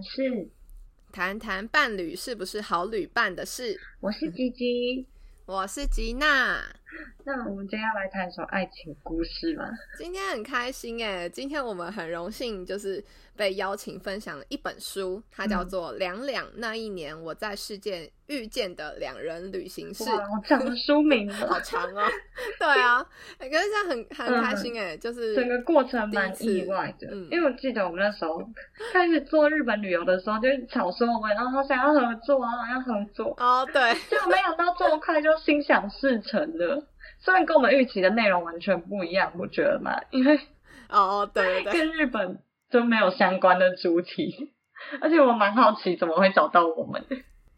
相谈室，谈谈伴侣是不是好旅伴的事。我是吉吉，我是吉娜。那我们今天要来谈一首爱情故事吗？今天很开心哎，今天我们很荣幸，就是被邀请分享了一本书，它叫做《两两那一年我在世界遇见的两人旅行式》。哇，好长的书名，好长哦。对啊，可是这样很很开心哎，就是整个过程蛮意外的。嗯，因为我记得我们那时候开始做日本旅游的时候，就吵说我们然后想要合作啊，要合作哦，对，就没想到这么快就心想事成了。虽然跟我们预期的内容完全不一样，我觉得吗，因为哦，对对对，跟日本就没有相关的主题，而且我蛮好奇怎么会找到我们。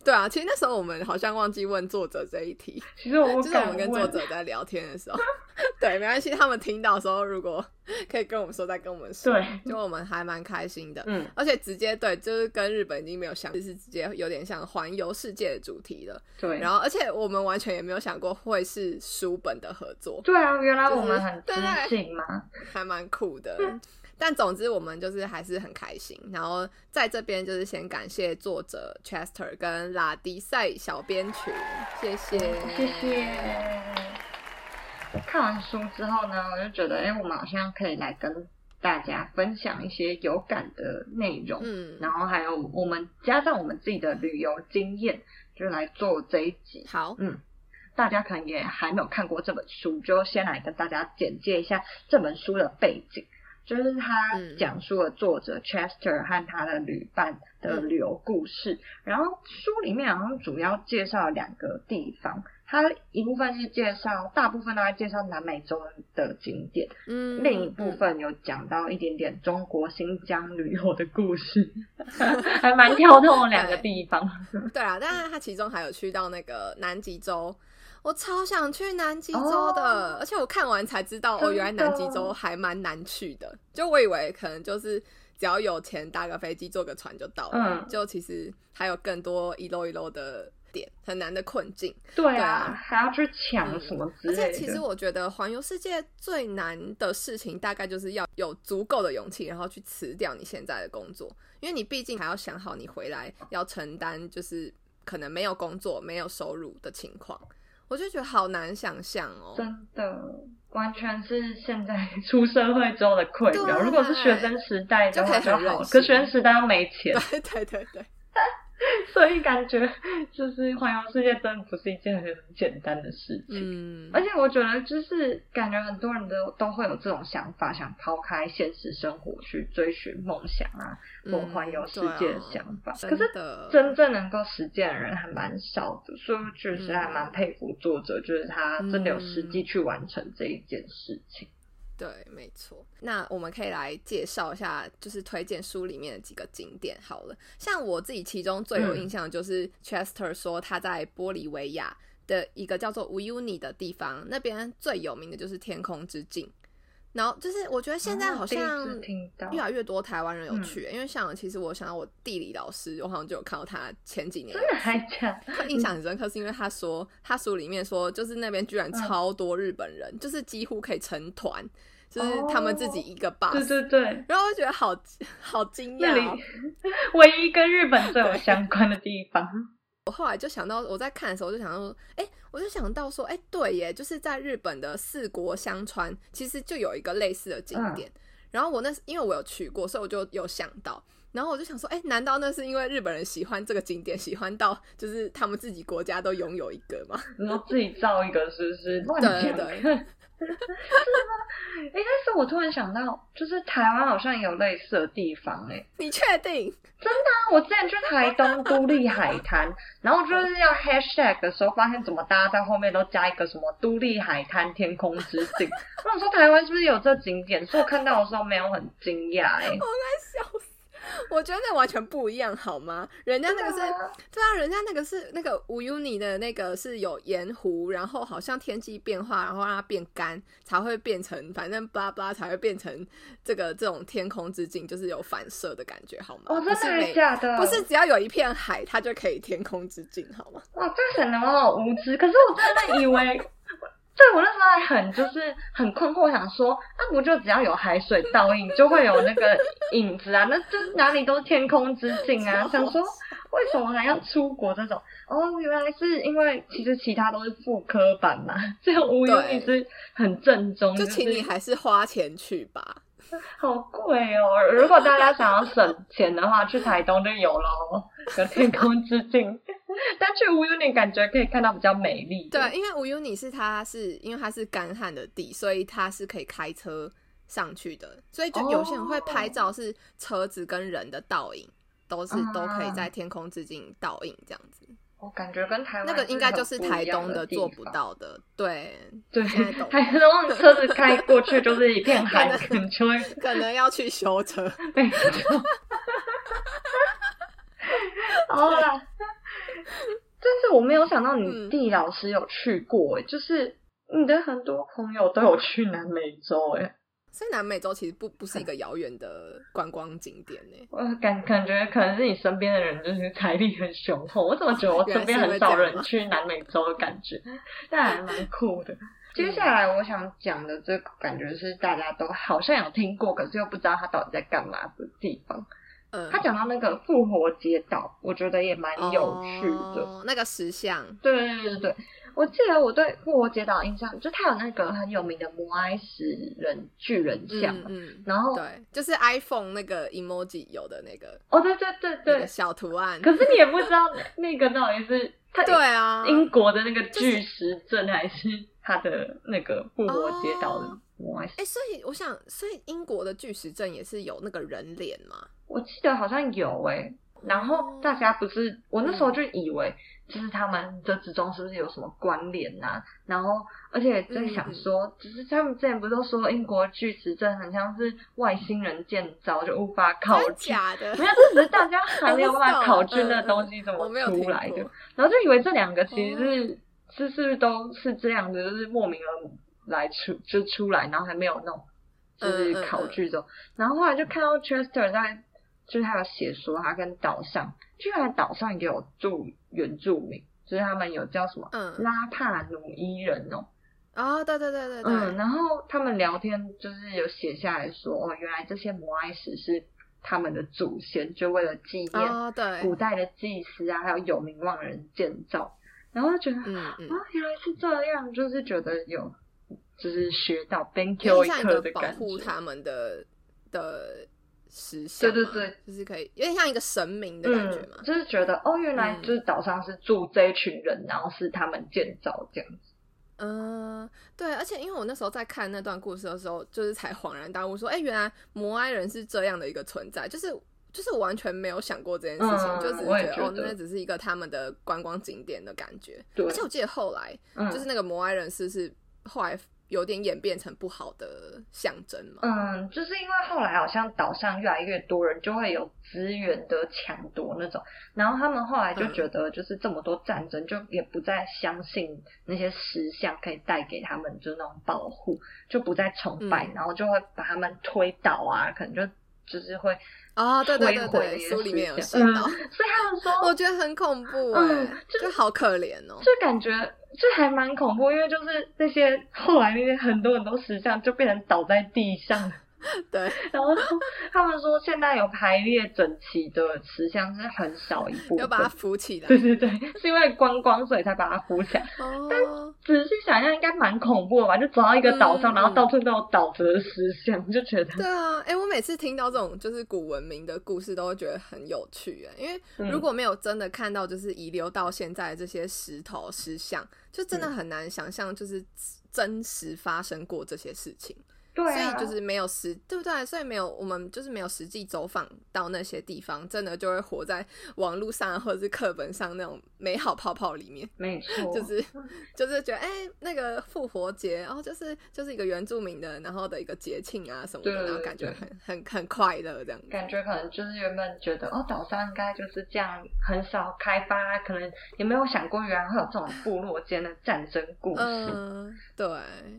对啊，其实那时候我们好像忘记问作者这一题。其实我 就是我们跟作者在聊天的时候，对，没关系。他们听到的时候，如果 可以跟我们说，再跟我们说，对，就我们还蛮开心的。嗯，而且直接对，就是跟日本已经没有想，就是直接有点像环游世界的主题了。对，然后而且我们完全也没有想过会是书本的合作。对啊，原来我们很知性吗？还蛮酷的。但总之，我们就是还是很开心。然后在这边就是先感谢作者 Chester 跟拉迪赛小编群，谢谢谢谢。看完书之后呢，我就觉得，哎，我们好像可以来跟大家分享一些有感的内容。嗯，然后还有我们加上我们自己的旅游经验，就来做这一集。好，嗯，大家可能也还没有看过这本书，就先来跟大家简介一下这本书的背景。就是他讲述了作者 Chester 和他的旅伴的旅游故事，然后书里面好像主要介绍两个地方，它一部分是介绍，大部分都在介绍南美洲的景点，嗯，另一部分有讲到一点点中国新疆旅游的故事，还蛮跳动的两个地方。对啊，但是他其中还有去到那个南极洲。我超想去南极洲的，而且我看完才知道，哦，原来南极洲还蛮难去的。就我以为可能就是只要有钱搭个飞机、坐个船就到了，就其实还有更多一漏一漏的点，很难的困境。对啊，还要去抢什么之类的。而且其实我觉得环游世界最难的事情，大概就是要有足够的勇气，然后去辞掉你现在的工作，因为你毕竟还要想好你回来要承担，就是可能没有工作、没有收入的情况。我就觉得好难想象哦，真的，完全是现在出社会之后的困扰。如果是学生时代的话，就好，可学生时代又没钱，对对对对。所以感觉就是环游世界真的不是一件很简单的事情，嗯，而且我觉得就是感觉很多人都都会有这种想法，想抛开现实生活去追寻梦想啊，或环游世界的想法。可是真正能够实践的人还蛮少的，所以确实还蛮佩服作者，就是他真的有实际去完成这一件事情。对，没错。那我们可以来介绍一下，就是推荐书里面的几个景点。好了，像我自己其中最有印象的就是 Chester 说他在玻利维亚的一个叫做 Uyuni 的地方，那边最有名的就是天空之镜。然后就是，我觉得现在好像越来越多台湾人有去，因为像其实我想到我地理老师，我好像就有看到他前几年，真的还假？他印象很深刻，是因为他说他书里面说，就是那边居然超多日本人，就是几乎可以成团，就是他们自己一个 bus，对对对。然后我觉得好好惊讶，唯一跟日本最有相关的地方。我后来就想到，我在看的时候我就想到，哎，我就想到说，哎，对耶，就是在日本的四国香川，其实就有一个类似的景点。然后我那因为我有去过，所以我就有想到。然后我就想说，哎，难道那是因为日本人喜欢这个景点，喜欢到就是他们自己国家都拥有一个吗？然后自己造一个，是不是？对对。是吗？哎，但是我突然想到，就是台湾好像有类似的地方，哎，你确定？真的？啊我之前去台东都立海滩，然后就是要 hashtag 的时候，发现怎么大家在后面都加一个什么都立海滩天空之境。我想说台湾是不是有这景点？所以我看到的时候没有很惊讶，哎，我该笑死。我觉得那完全不一样，好吗？人家那个是，对啊，人家那个是那个无 uni 的那个是有盐湖，然后好像天气变化，然后让它变干，才会变成，反正巴拉巴拉才会变成这个这种天空之镜，就是有反射的感觉，好吗？哦，这是假的，不是只要有一片海，它就可以天空之镜，好吗？哇，这显得我好无知，可是我真的以为。对我那时候还很就是很困惑，想说那不就只要有海水倒映，就会有那个影子啊？那这哪里都是天空之镜啊！想说为什么还要出国这种？哦，原来是因为其实其他都是副科版嘛，这个无忧一直很正宗，就请你还是花钱去吧。好贵哦！如果大家想要省钱的话，去台东就有喽，有天空之镜。但去乌尤尼感觉可以看到比较美丽。对，因为乌尤尼是它是因为它是干旱的地，所以它是可以开车上去的。所以就有些人会拍照，是车子跟人的倒影，都是都可以在天空之镜倒影这样子。我感觉跟台湾那个应该就是台东的做不到的，对 对，台东车子开过去就是一片海，可能可能要去修车。没错，好啦，但是我没有想到你地老师有去过，哎，就是你的很多朋友都有去南美洲，哎。所以南美洲其实不不是一个遥远的观光景点呢。我感感觉可能是你身边的人就是财力很雄厚，我怎么觉得我身边很少人去南美洲的感觉？但还蛮酷的。接下来我想讲的这个感觉是大家都好像有听过，可是又不知道它到底在干嘛的地方。嗯，他讲到那个复活节岛，我觉得也蛮有趣的。那个石像，对对对对。我记得我对复活节岛印象，就它有那个很有名的摩埃石人巨人像，嗯，然后对，就是 iPhone 那个 emoji 有的那个，哦，对对对对，小图案。可是你也不知道那个到底是它对啊，英国的那个巨石阵还是它的那个复活节岛的摩埃石？哎，所以我想，所以英国的巨石阵也是有那个人脸吗？我记得好像有哎。然后大家不是，我那时候就以为，就是他们这之中是不是有什么关联呐？然后，而且在想说，只是他们之前不是都说英国巨石阵很像是外星人建造，就无法考据。假的，没有，这只是大家还没有办法考据那东西怎么出来的。然后就以为这两个其实是是是不是都是这样的，就是莫名而来出就出来，然后还没有弄就是考据中。然后后来就看到 Chester 在。就是他有写说，他跟岛上，居然岛上也有住原住民，就是他们有叫什么拉帕努伊人哦。啊，对对对对对。嗯，然后他们聊天就是有写下来说，哦，原来这些摩埃石是他们的祖先，就为了纪念对古代的祭司啊，还有有名望人建造。然后就觉得，嗯嗯，啊，原来是这样，就是觉得有，就是学到 thank you 一课的感觉。保护他们的的。实像，对对对，就是可以有点像一个神明的感觉嘛，就是觉得哦，原来就是岛上是住这一群人，然后是他们建造这样子。嗯，对，而且因为我那时候在看那段故事的时候，就是才恍然大悟，说，哎，原来摩埃人是这样的一个存在，就是就是我完全没有想过这件事情，就只是觉得哦，那只是一个他们的观光景点的感觉。对，而且我记得后来，就是那个摩埃人是是后来。有点演变成不好的象征嘛？嗯，就是因为后来好像岛上越来越多人，就会有资源的抢夺那种，然后他们后来就觉得，就是这么多战争，就也不再相信那些石像可以带给他们就那种保护，就不再崇拜，然后就会把他们推倒啊，可能就就是会。啊，对对对对，书里面有写到，所以他们说，我觉得很恐怖，嗯，就好可怜哦，就感觉就还蛮恐怖，因为就是那些后来那些很多很多石像就变成倒在地上。对，然后他们说现在有排列整齐的石像是很少一部分，要把它扶起来。对对对，是因为观光所以才把它扶起来。哦，但仔细想想应该蛮恐怖的吧？就走到一个岛上，然后到处都有倒着的石像，就觉得。对啊，哎，我每次听到这种就是古文明的故事，都会觉得很有趣哎，因为如果没有真的看到就是遗留到现在这些石头石像，就真的很难想象就是真实发生过这些事情。所以就是没有实，对不对？所以没有我们就是没有实际走访到那些地方，真的就会活在网络上或者是课本上那种美好泡泡里面。没错，就是就是觉得哎，那个复活节，然后就是就是一个原住民的，然后的一个节庆啊什么的，然后感觉很很很快乐这样。感觉可能就是原本觉得哦，岛上应该就是这样，很少开发，可能也没有想过原来会有这种部落间的战争故事。嗯，对，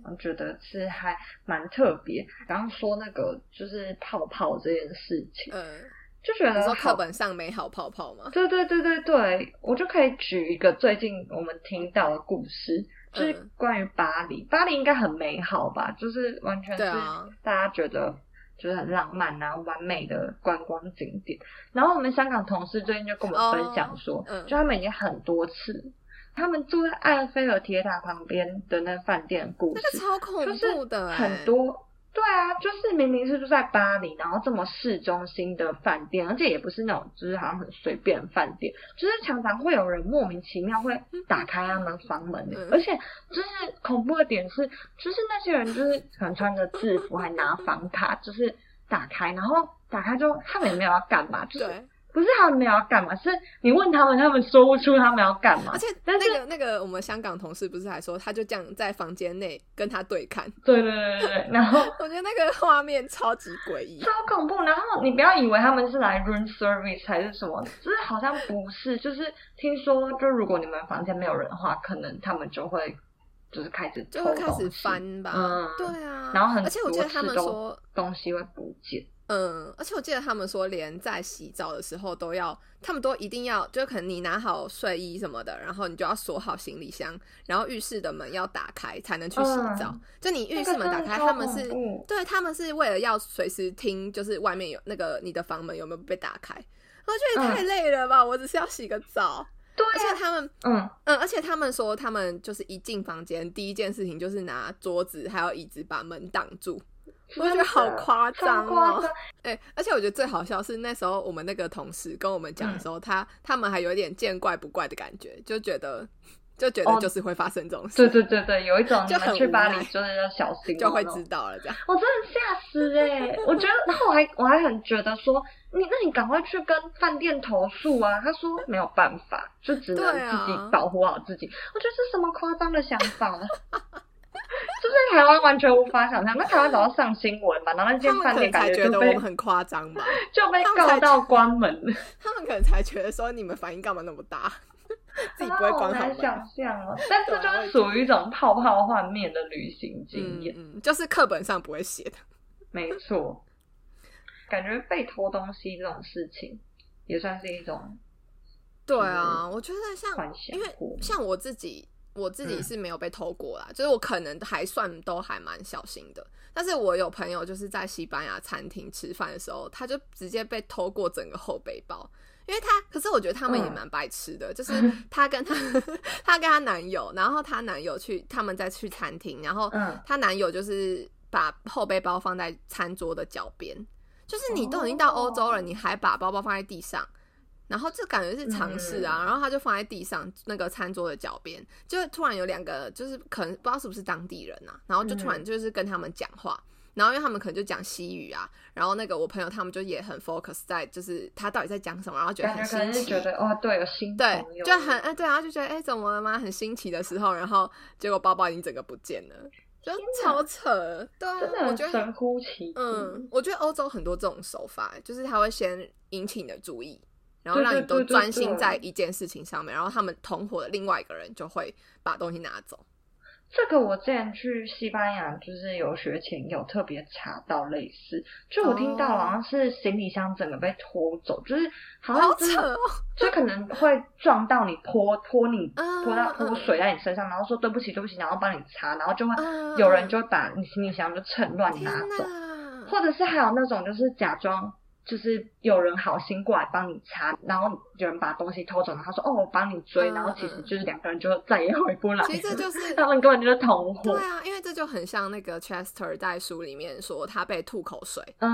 我觉得是还蛮特。特别，然后说那个就是泡泡这件事情，嗯，就觉得说课本上美好泡泡吗？对对对对对，我就可以举一个最近我们听到的故事，就是关于巴黎，巴黎应该很美好吧？就是完全是大家觉得就是很浪漫啊、完美的观光景点。然后我们香港同事最近就跟我们分享说，就他们已经很多次，他们住在埃菲尔铁塔旁边的那饭店故事，超恐怖的，很多。对啊，就是明明是住在巴黎，然后这么市中心的饭店，而且也不是那种就是好像很随便的饭店，就是常常会有人莫名其妙会打开他们房门，而且就是恐怖的点是，就是那些人就是可能穿着制服还拿房卡，就是打开，然后打开之后他们也没有要干嘛，就是。不是他们要干嘛，是你问他们，他们说不出他们要干嘛。而且，那个那个我们香港同事不是还说，他就这样在房间内跟他对看。对对对对对。然后我觉得那个画面超级诡异，超恐怖。然后你不要以为他们是来 room service 还是什么，就是好像不是。就是听说，就如果你们房间没有人的话，可能他们就会就是开始就会开始翻吧。嗯，对啊。然后很而且我记得他们说东西会不见。嗯，而且我记得他们说，连在洗澡的时候都要，他们都一定要，就可能你拿好睡衣什么的，然后你就要锁好行李箱，然后浴室的门要打开才能去洗澡。就你浴室门打开，他们是对他们是为了要随时听，就是外面有那个你的房门有没有被打开。我觉得太累了吧，我只是要洗个澡。对，而且他们，嗯嗯，而且他们说，他们就是一进房间，第一件事情就是拿桌子还有椅子把门挡住。我觉得好夸张哦！哎，而且我觉得最好笑是那时候我们那个同事跟我们讲的时候，他他们还有一点见怪不怪的感觉，就觉得就觉得就是会发生这种事。对对对对，有一种就很去巴黎就是要小心，就会知道了这样。我真的吓死哎！我觉得，然后我还我还很觉得说，你那你赶快去跟饭店投诉啊！他说没有办法，就只能自己保护好自己。我觉得是什么夸张的想法？就是台湾完全无法想象，那台湾早要上新闻吧？然后那间饭店感觉就被很夸张吧，就被告到关门。他们可能才觉得说你们反应干嘛那么大，自己不会关好门。想象哦，但这就是属于一种泡泡幻灭的旅行经验，就是课本上不会写的。没错，感觉被偷东西这种事情也算是一种。对啊，我觉得像因为像我自己。我自己是没有被偷过啦，就是我可能还算都还蛮小心的。但是我有朋友就是在西班牙餐厅吃饭的时候，他就直接被偷过整个后背包，因为他，可是我觉得他们也蛮白痴的，就是 她跟她她跟她男友，然后她男友去他们再去餐厅，然后她男友就是把后背包放在餐桌的脚边，就是你都已经到欧洲了，你还把包包放在地上。然后这感觉是尝试啊，然后他就放在地上那个餐桌的脚边，就突然有两个，就是可能不知道是不是当地人啊，然后就突然就是跟他们讲话，然后因为他们可能就讲西语啊，然后那个我朋友他们就也很 focus 在就是他到底在讲什么，然后觉得很新奇，觉得哦对有新对就很哎对，然后就觉得哎怎么了吗？很新奇的时候，然后结果包包已经整个不见了，就超扯，对，我觉得神乎其嗯，我觉得欧洲很多这种手法，就是他会先引起你的注意。然后让你都专心在一件事情上面，然后他们同伙的另外一个人就会把东西拿走。这个我之前去西班牙就是有学前有特别查到类似，就我听到好像是行李箱整个被拖走，就是好像是就可能会撞到你泼泼你泼到泼水在你身上，然后说对不起对不起，然后帮你擦，然后就会有人就会把你行李箱就趁乱拿走，或者是还有那种就是假装。就是有人好心过来帮你擦，然后有人把东西偷走，然后说哦我帮你追，然后其实就是两个人就再也回不来。其实这就是 他们根本就是同伙。对啊，因为这就很像那个 Chester 在书里面说他被吐口水，嗯，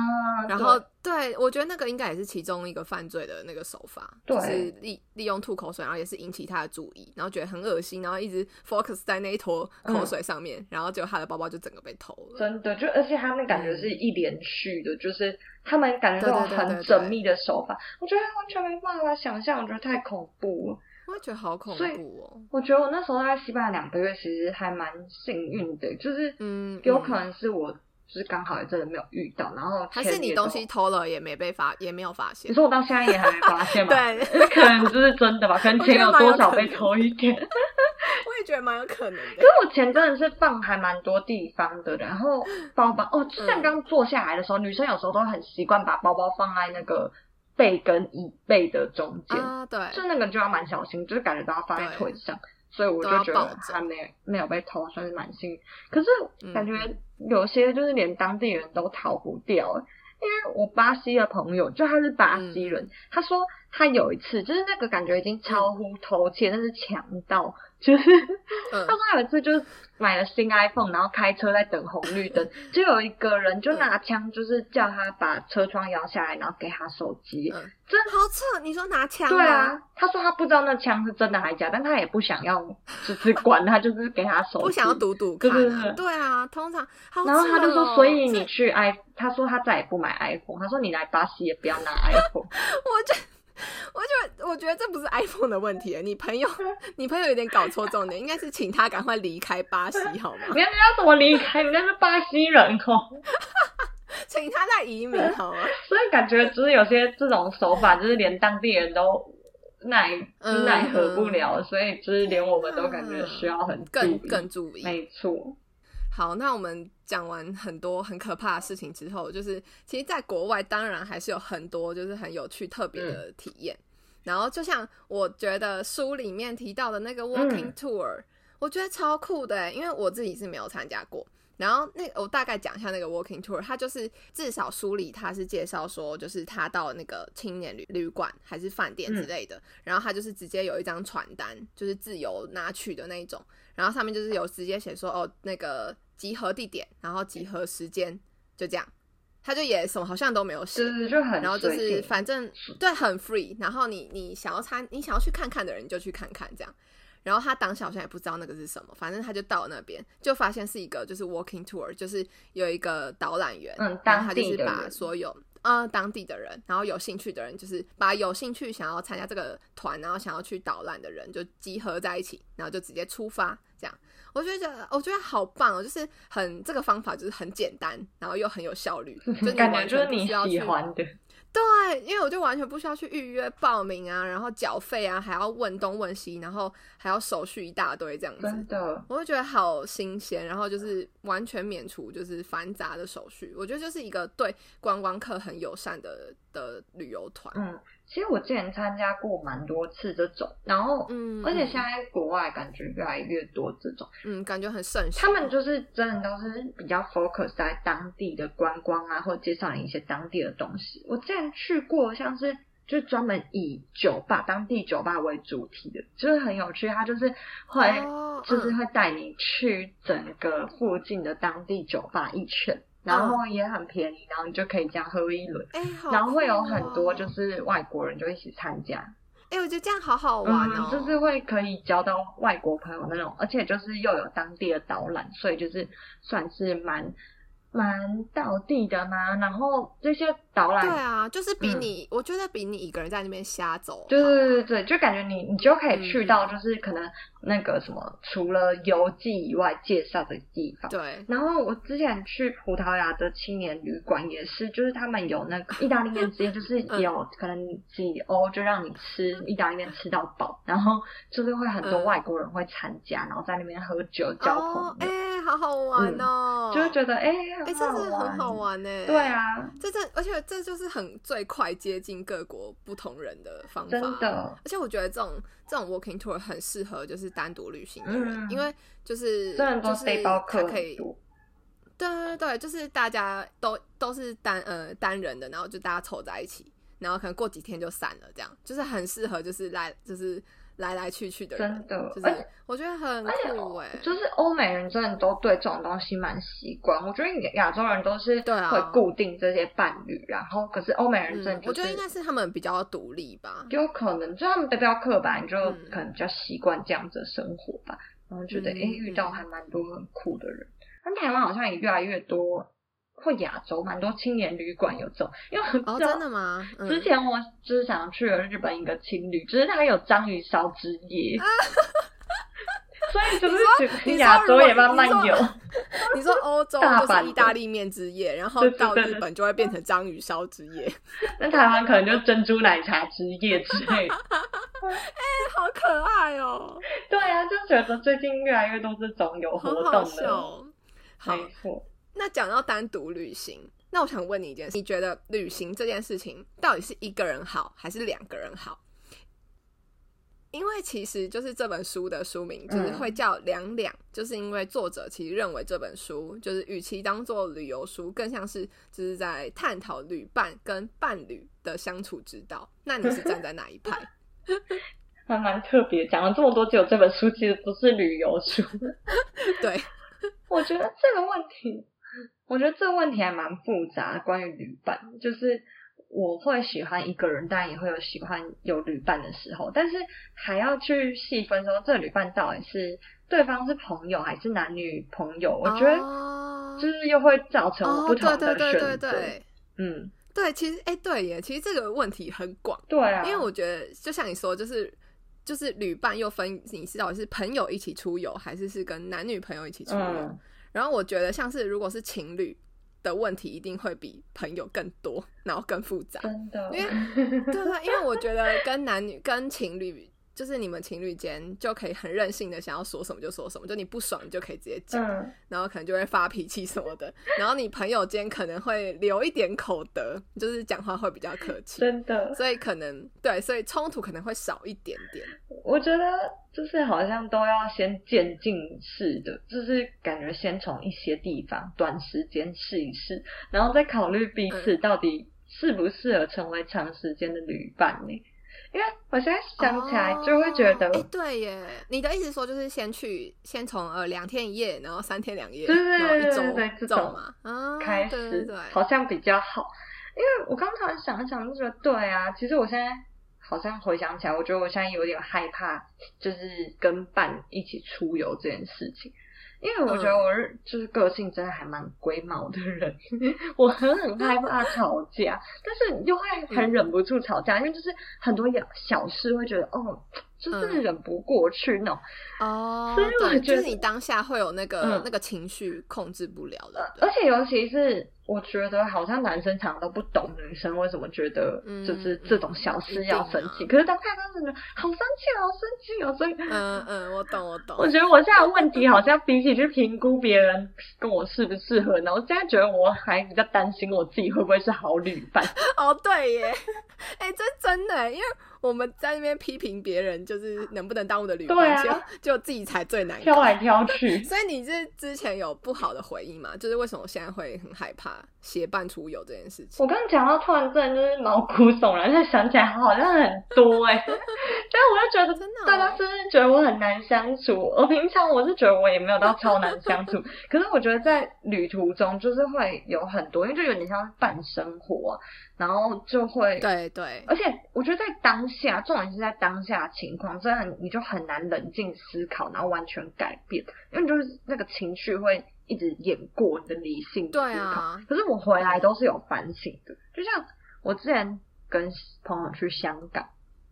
然后对我觉得那个应该也是其中一个犯罪的那个手法，就是利利用吐口水，然后也是引起他的注意，然后觉得很恶心，然后一直 focus 在那一坨口水上面，然后结果他的包包就整个被偷了。真的，就而且他们感觉是一连续的，就是。他们感觉这种很缜密的手法，我觉得完全没办法想象，我觉得太恐怖了。我也觉得好恐怖哦。我觉得我那时候在西班牙两个月，其实还蛮幸运的，就是嗯，有可能是我就是刚好也真的没有遇到，然后还是你东西偷了也没被发，也没有发现。你说我到现在也还没发现吗？对，可能就是真的吧，可能钱有多少被偷一点。我也觉得蛮有可能的。可是我钱真的是放还蛮多地方的，然后包包哦，就像刚坐下来的时候，女生有时候都很习惯把包包放在那个背跟椅背的中间啊，对，就那个就要蛮小心，就是感觉都要放在腿上。所以我就觉得还没没有被偷，算是蛮幸运。可是感觉有些就是连当地人都逃不掉，因为我巴西的朋友就他是巴西人，他说他有一次就是那个感觉已经超乎偷窃，那是强盗。就是他说有一次就是买了新 iPhone，然后开车在等红绿灯，就有一个人就拿枪，就是叫他把车窗摇下来，然后给他手机。真好扯！你说拿枪？对啊，他说他不知道那枪是真的还是假，但他也不想要，就是 管他，就是给他手机，不想要赌赌看。对对对，对啊，通常。然后他就说，所以你去 i，他说他再也不买 iPhone，他说你来巴西也不要拿 iPhone。我就。我觉得，我觉得这不是 iPhone 的问题，你朋友，你朋友有点搞错重点，应该是请他赶快离开巴西，好吗？你要怎么离开？你那是巴西人哦，请他再移民好吗？所以感觉就是有些这种手法，就是连当地人都奈奈何不了，所以就是连我们都感觉需要很更更注意，没错。好，那我们讲完很多很可怕的事情之后，就是其实，在国外当然还是有很多就是很有趣、特别的体验。然后，就像我觉得书里面提到的那个 walking tour，我觉得超酷的，因为我自己是没有参加过。然后，那我大概讲一下那个 walking tour，它就是至少书里它是介绍说，就是他到那个青年旅旅馆还是饭店之类的，然后他就是直接有一张传单，就是自由拿取的那一种。然后上面就是有直接写说哦，那个集合地点，然后集合时间，就这样，他就也什么好像都没有写，就很，然后就是反正对很 free，然后你你想要参，你想要去看看的人就去看看这样，然后他当时好像也不知道那个是什么，反正他就到那边就发现是一个就是 walking tour，就是有一个导览员，嗯，然后他就是把所有。啊，当地的人，然后有兴趣的人，就是把有兴趣想要参加这个团，然后想要去导览的人，就集合在一起，然后就直接出发。这样，我觉得，我觉得好棒哦，就是很这个方法就是很简单，然后又很有效率，就感觉就是你喜欢的。对，因为我就完全不需要去预约报名啊，然后缴费啊，还要问东问西，然后还要手续一大堆这样子。真的，我就觉得好新鲜，然后就是完全免除就是繁杂的手续，我觉得就是一个对观光客很友善的的旅游团。嗯。其实我之前参加过蛮多次这种，然后，嗯，而且现在国外感觉越来越多这种，嗯，感觉很盛行。他们就是真的都是比较 focus 在当地的观光啊，或者介绍你一些当地的东西。我之前去过，像是就专门以酒吧、当地酒吧为主题的，就是很有趣。他就是会，就是会带你去整个附近的当地酒吧一圈。然后也很便宜，然后你就可以这样喝一轮，然后会有很多就是外国人就一起参加。哎，我觉得这样好好玩哦，就是会可以交到外国朋友那种，而且就是又有当地的导览，所以就是算是蛮。蛮到地的嘛，然后这些导览对啊，就是比你，我觉得比你一个人在那边瞎走，对对对对就感觉你你就可以去到，就是可能那个什么，除了游记以外介绍的地方。对。然后我之前去葡萄牙的青年旅馆也是，就是他们有那个意大利面，直接就是 有可能几欧就让你吃意大利面吃到饱，然后就是会很多外国人会参加，然后在那边喝酒交朋友，哎，好好玩哦，就会觉得哎。哎，这是很好玩呢。对啊，这这，而且这就是很最快接近各国不同人的方法。真的，而且我觉得这种这种 walking tour 很适合就是单独旅行的人，因为就是就是他可以，对对对，就是大家都都是单呃单人的，然后就大家凑在一起，然后可能过几天就散了，这样就是很适合就是来就是。来来去去的，真的，就是我觉得很酷哎，就是欧美人真的都对这种东西蛮习惯。我觉得亚洲人都是会固定这些伴侣，然后可是欧美人真的，我觉得应该是他们比较独立吧，有可能就他们比较刻板，就可能比较习惯这样子的生活吧，然后觉得哎遇到还蛮多很酷的人，但台湾好像也越来越多。或亚洲蛮多青年旅馆有这种，因为哦真的吗？之前我就是想去了日本一个青旅，只是它有章鱼烧之夜，所以就是亚洲也慢慢有。你说欧洲就是意大利面之夜，然后到日本就会变成章鱼烧之夜，那台湾可能就珍珠奶茶之夜之类。哎，好可爱哦！对啊，就觉得最近越来越多这种有活动的，没错。那讲到单独旅行，那我想问你一件事：你觉得旅行这件事情到底是一个人好，还是两个人好？因为其实就是这本书的书名就是会叫两两，就是因为作者其实认为这本书就是与其当做旅游书，更像是就是在探讨旅伴跟伴侣的相处之道。那你是站在哪一派？还蛮特别，讲了这么多，只有这本书其实不是旅游书。对，我觉得这个问题，我觉得这个问题还蛮复杂。关于旅伴，就是我会喜欢一个人，当然也会有喜欢有旅伴的时候，但是还要去细分说，这旅伴到底是对方是朋友还是男女朋友？我觉得就是又会造成不同的选择。嗯，对，其实哎，对耶，其实这个问题很广。对啊，因为我觉得就像你说，就是。就是旅伴又分，你是到底是朋友一起出游，还是是跟男女朋友一起出游？然后我觉得像是如果是情侣的问题，一定会比朋友更多，然后更复杂。真的，因为对对，因为我觉得跟男女跟情侣。就是你们情侣间就可以很任性的想要说什么就说什么，就你不爽你就可以直接讲，然后可能就会发脾气什么的。然后你朋友间可能会留一点口德，就是讲话会比较客气，真的。所以可能对，所以冲突可能会少一点点。我觉得就是好像都要先渐进式的，就是感觉先从一些地方短时间试一试，然后再考虑彼此到底适不适合成为长时间的旅伴呢？因为我现在想起来就会觉得，哎，对耶，你的意思说就是先去，先从呃两天一夜，然后三天两夜，对对对对对，这种嘛，啊，开始对好像比较好。因为我刚才想一想，就觉得对啊，其实我现在好像回想起来，我觉得我现在有点害怕，就是跟伴一起出游这件事情。因为我觉得我是就是个性真的还蛮龟毛的人，我很很害怕吵架，但是又会很忍不住吵架，因为就是很多小小事会觉得哦。就是忍不过去那种哦，所以我觉得你当下会有那个那个情绪控制不了的，而且尤其是我觉得好像男生常常都不懂女生为什么觉得就是这种小事要生气，可是当下真的好生气，好生气哦，所以嗯嗯，我懂我懂。我觉得我现在问题好像比起去评估别人跟我适不适合呢，我现在觉得我还比较担心我自己会不会是好女伴。哦，对耶，哎，这真的，因为。我们在那边批评别人，就是能不能当我的旅伴，就就自己才最难挑来挑去。所以你是之前有不好的回忆吗？就是为什么现在会很害怕携伴出游这件事情？我刚刚讲到突然真的就是毛骨悚然，现在想起来好像很多哎，但我又觉得真的大家是不是觉得我很难相处？我平常我是觉得我也没有到超难相处，可是我觉得在旅途中就是会有很多，因为就有点像半生活。然后就会对对，而且我觉得在当下，重点是在当下情况，真的你就很难冷静思考，然后完全改变，因为就是那个情绪会一直演过你的理性对啊。可是我回来都是有反省的，就像我之前跟朋友去香港，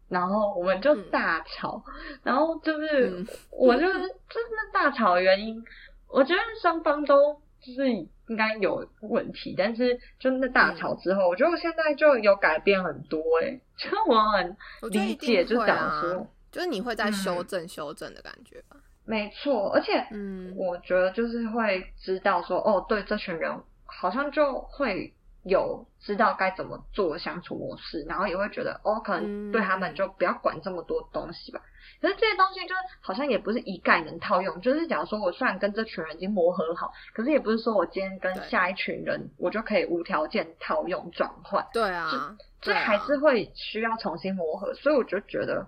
然后我们就大吵，然后就是我就是就是那大吵的原因，我觉得双方都。就是应该有问题，但是就那大吵之后，我觉得我现在就有改变很多哎，就 我很理解，就讲说，就是你会在修正修正的感觉吧？没错，而且嗯，我觉得就是会知道说，哦，对，这群人好像就会有知道该怎么做相处模式，然后也会觉得，哦，可能对他们就不要管这么多东西吧。可是这些东西就是好像也不是一概能套用，就是假如说我虽然跟这群人已经磨合好，可是也不是说我今天跟下一群人我就可以无条件套用转换。对啊，这还是会需要重新磨合，所以我就觉得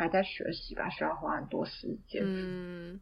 还在学习吧，需要花很多时间。嗯，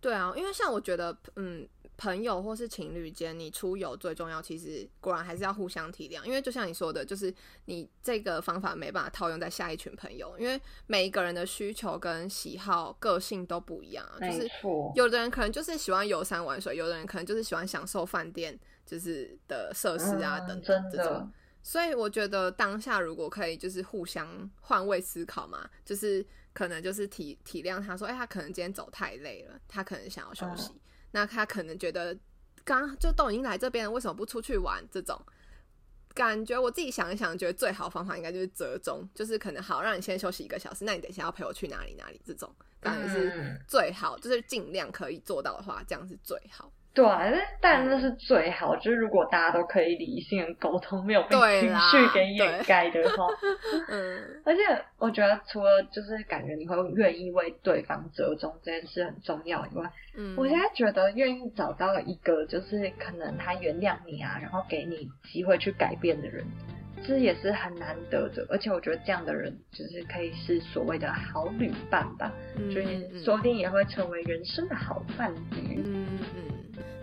对啊，因为像我觉得，嗯。朋友或是情侣间，你出游最重要，其实果然还是要互相体谅。因为就像你说的，就是你这个方法没办法套用在下一群朋友，因为每一个人的需求跟喜好、个性都不一样。就是有的人可能就是喜欢游山玩水，有的人可能就是喜欢享受饭店就是的设施啊等等这种。所以我觉得当下如果可以就是互相换位思考嘛，就是可能就是体体谅他说，哎，他可能今天走太累了，他可能想要休息。那他可能觉得，刚就都已经来这边了，为什么不出去玩？这种感觉，我自己想一想，觉得最好方法应该就是折中，就是可能好让你先休息一个小时，那你等一下要陪我去哪里哪里？这种当然是最好，就是尽量可以做到的话，这样是最好。对，但那是最好，就是如果大家都可以理性的沟通，没有被情绪给掩盖的话。嗯，而且我觉得除了就是感觉你会愿意为对方折中这件事很重要以外，嗯，我现在觉得愿意找到一个就是可能他原谅你啊，然后给你机会去改变的人。这也是很难得的，而且我觉得这样的人就是可以是所谓的好旅伴吧，就是说不定也会成为人生的好伴侣。嗯嗯，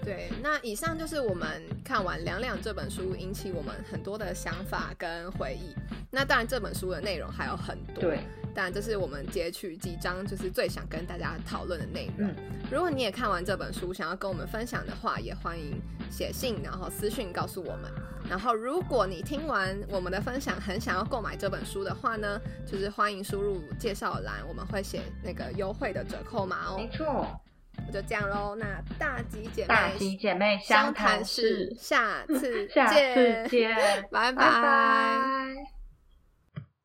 对。那以上就是我们看完《两两》这本书引起我们很多的想法跟回忆。那当然这本书的内容还有很多，对。但这是我们截取几张，就是最想跟大家讨论的内容。如果你也看完这本书，想要跟我们分享的话，也欢迎写信，然后私讯告诉我们。然后，如果你听完我们的分享，很想要购买这本书的话呢，就是欢迎输入介绍栏，我们会写那个优惠的折扣码哦。没错，就这样喽。那大吉姐妹，大吉姐妹相谈室，下次 下次见，拜拜。